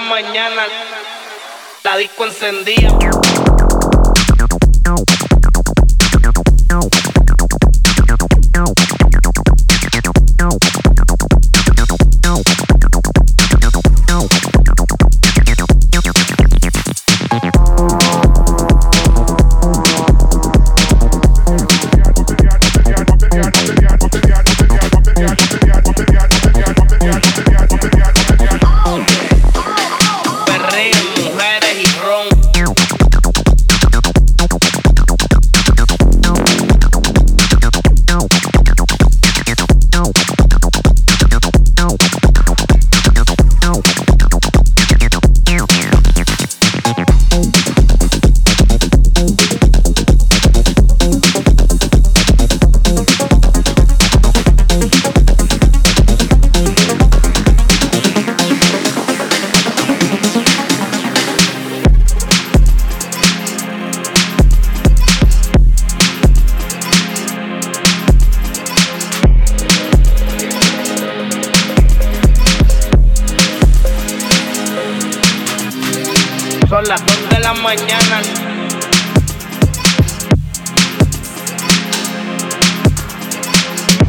mañana, la disco encendía.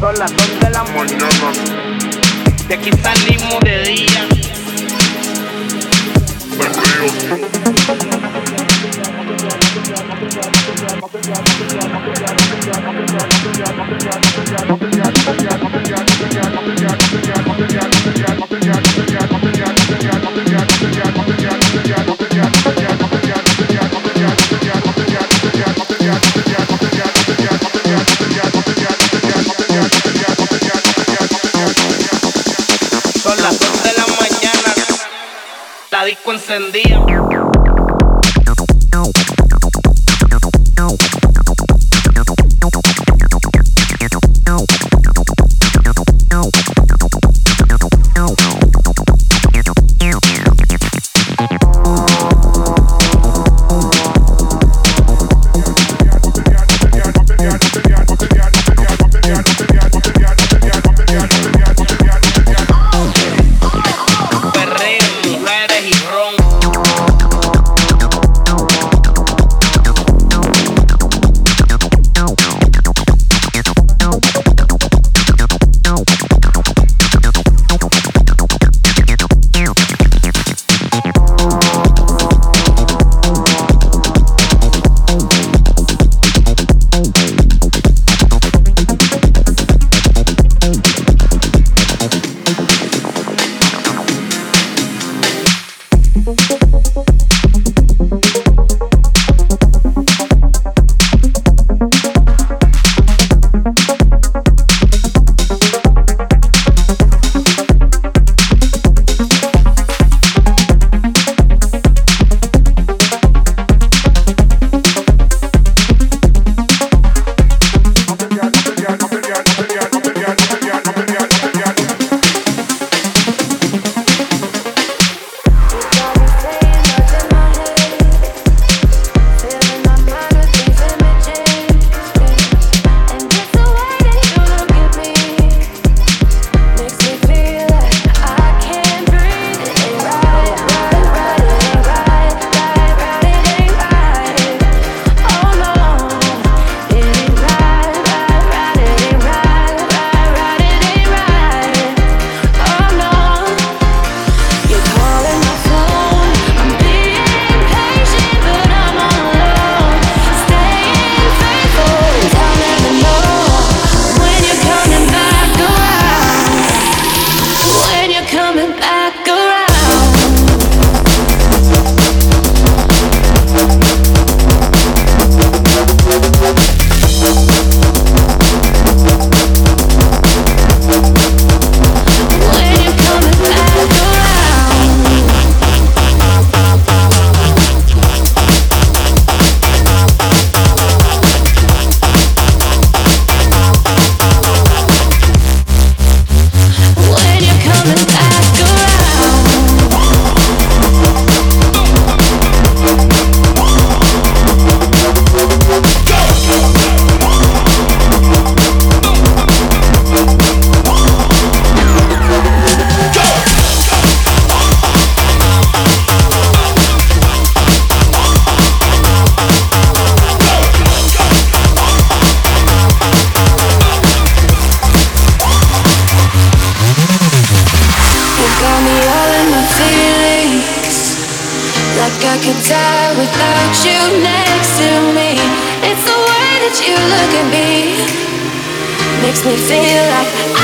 Son las 2 de la mañana. De aquí salimos de día. without you next to me. It's the way that you look at me, makes me feel like.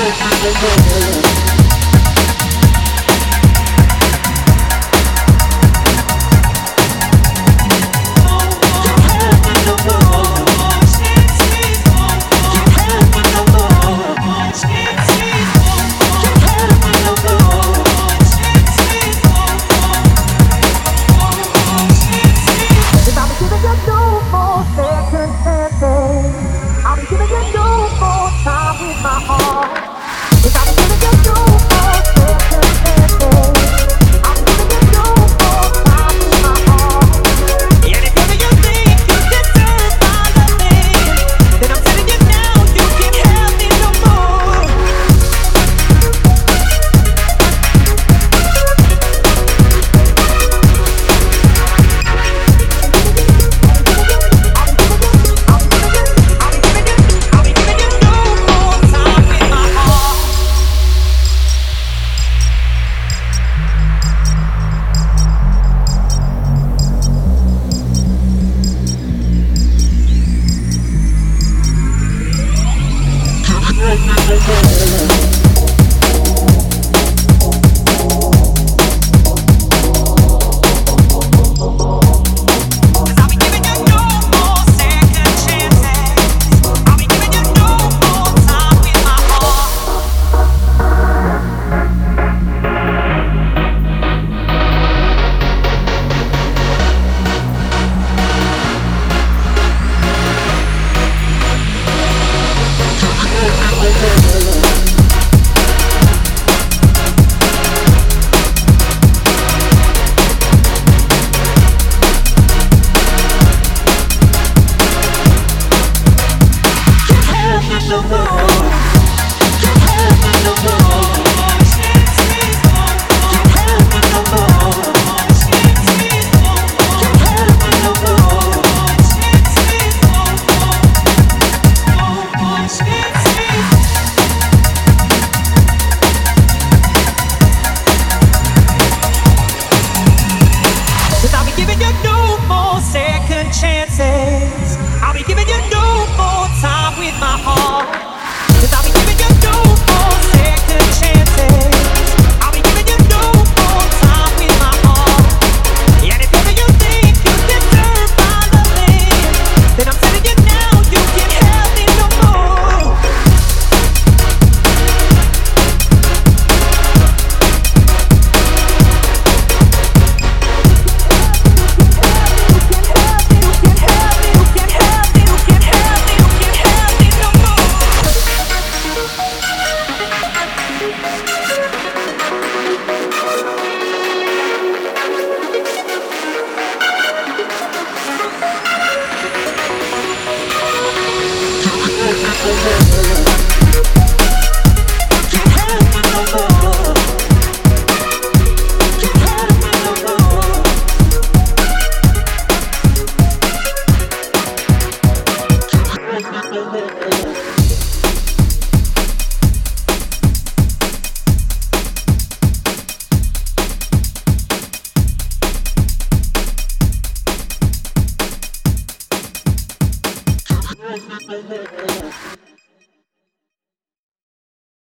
I'm gonna go